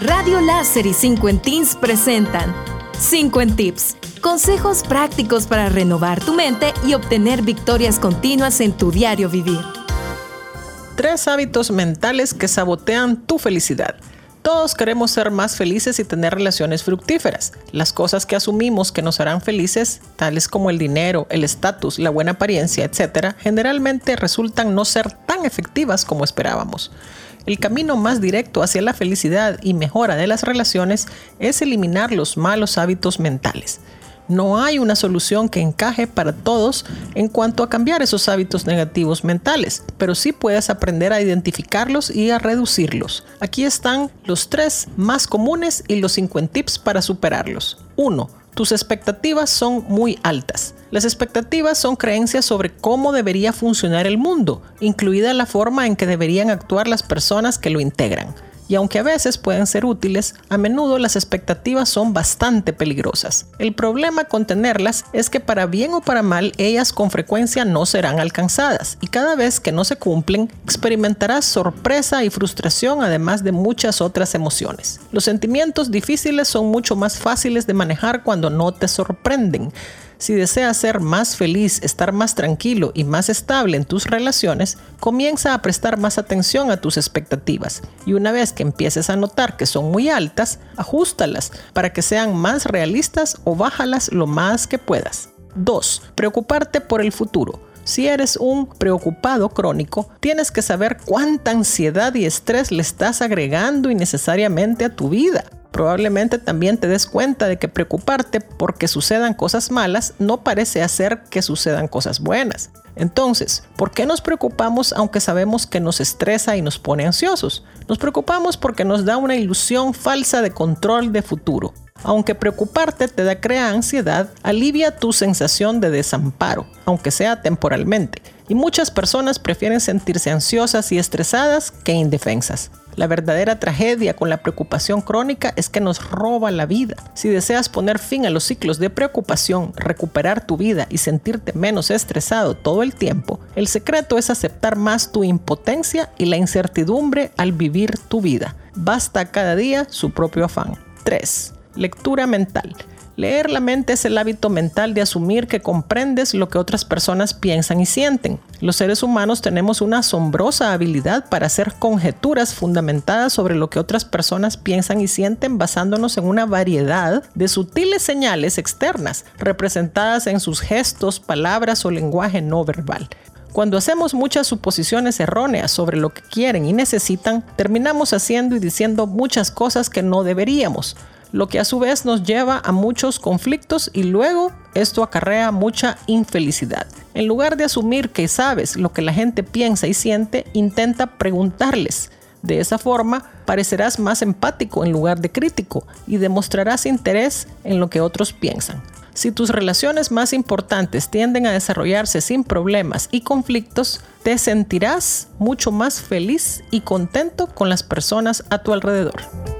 Radio Láser y 5 en Teens presentan 5 en Tips. Consejos prácticos para renovar tu mente y obtener victorias continuas en tu diario vivir. Tres hábitos mentales que sabotean tu felicidad. Todos queremos ser más felices y tener relaciones fructíferas. Las cosas que asumimos que nos harán felices, tales como el dinero, el estatus, la buena apariencia, etc., generalmente resultan no ser tan efectivas como esperábamos. El camino más directo hacia la felicidad y mejora de las relaciones es eliminar los malos hábitos mentales. No hay una solución que encaje para todos en cuanto a cambiar esos hábitos negativos mentales, pero sí puedes aprender a identificarlos y a reducirlos. Aquí están los tres más comunes y los 50 tips para superarlos. 1 tus expectativas son muy altas. Las expectativas son creencias sobre cómo debería funcionar el mundo, incluida la forma en que deberían actuar las personas que lo integran y aunque a veces pueden ser útiles, a menudo las expectativas son bastante peligrosas. El problema con tenerlas es que para bien o para mal ellas con frecuencia no serán alcanzadas y cada vez que no se cumplen experimentarás sorpresa y frustración además de muchas otras emociones. Los sentimientos difíciles son mucho más fáciles de manejar cuando no te sorprenden. Si deseas ser más feliz, estar más tranquilo y más estable en tus relaciones, comienza a prestar más atención a tus expectativas. Y una vez que empieces a notar que son muy altas, ajustalas para que sean más realistas o bájalas lo más que puedas. 2. Preocuparte por el futuro. Si eres un preocupado crónico, tienes que saber cuánta ansiedad y estrés le estás agregando innecesariamente a tu vida. Probablemente también te des cuenta de que preocuparte porque sucedan cosas malas no parece hacer que sucedan cosas buenas. Entonces, ¿por qué nos preocupamos aunque sabemos que nos estresa y nos pone ansiosos? Nos preocupamos porque nos da una ilusión falsa de control de futuro. Aunque preocuparte te da crea ansiedad, alivia tu sensación de desamparo, aunque sea temporalmente. Y muchas personas prefieren sentirse ansiosas y estresadas que indefensas. La verdadera tragedia con la preocupación crónica es que nos roba la vida. Si deseas poner fin a los ciclos de preocupación, recuperar tu vida y sentirte menos estresado todo el tiempo, el secreto es aceptar más tu impotencia y la incertidumbre al vivir tu vida. Basta cada día su propio afán. 3. Lectura mental. Leer la mente es el hábito mental de asumir que comprendes lo que otras personas piensan y sienten. Los seres humanos tenemos una asombrosa habilidad para hacer conjeturas fundamentadas sobre lo que otras personas piensan y sienten basándonos en una variedad de sutiles señales externas representadas en sus gestos, palabras o lenguaje no verbal. Cuando hacemos muchas suposiciones erróneas sobre lo que quieren y necesitan, terminamos haciendo y diciendo muchas cosas que no deberíamos lo que a su vez nos lleva a muchos conflictos y luego esto acarrea mucha infelicidad. En lugar de asumir que sabes lo que la gente piensa y siente, intenta preguntarles. De esa forma, parecerás más empático en lugar de crítico y demostrarás interés en lo que otros piensan. Si tus relaciones más importantes tienden a desarrollarse sin problemas y conflictos, te sentirás mucho más feliz y contento con las personas a tu alrededor.